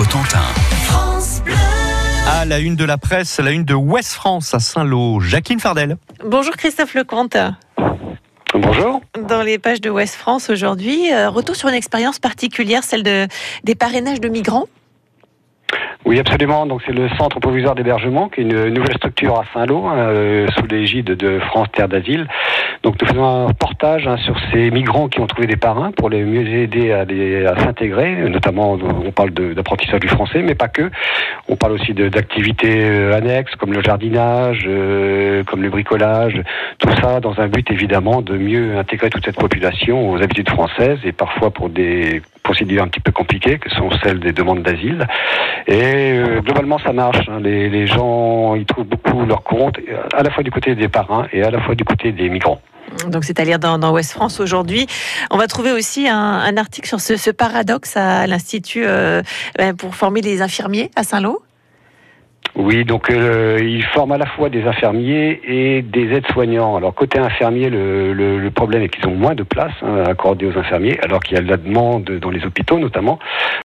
Cotentin. À la une de la presse, la une de Ouest France à Saint-Lô, Jacqueline Fardel. Bonjour Christophe Lecomte. Bonjour. Dans les pages de Ouest France aujourd'hui, euh, retour sur une expérience particulière, celle de, des parrainages de migrants. Oui, absolument. Donc c'est le centre provisoire d'hébergement, qui est une nouvelle structure à Saint-Lô, hein, euh, sous l'égide de France Terre d'Asile. Donc nous faisons un reportage hein, sur ces migrants qui ont trouvé des parrains pour les mieux aider à, à s'intégrer. Notamment, on parle d'apprentissage du français, mais pas que. On parle aussi d'activités euh, annexes comme le jardinage, euh, comme le bricolage. Tout ça dans un but évidemment de mieux intégrer toute cette population aux habitudes françaises et parfois pour des procédures un petit peu compliquées que sont celles des demandes d'asile. Et euh, globalement, ça marche. hein. Les, les gens, ils trouvent beaucoup leur compte, à la fois du côté des parrains et à la fois du côté des migrants. Donc c'est à lire dans, dans Ouest France aujourd'hui. On va trouver aussi un, article sur ce, paradoxe à l'Institut euh, euh, pour former les infirmiers à Saint-Lô. Oui, donc euh, ils forment à la fois des infirmiers et des aides-soignants. Alors côté infirmier, le problème est qu'ils ont moins de place hein, accordée aux infirmiers, alors qu'il y a de la demande dans les hôpitaux notamment.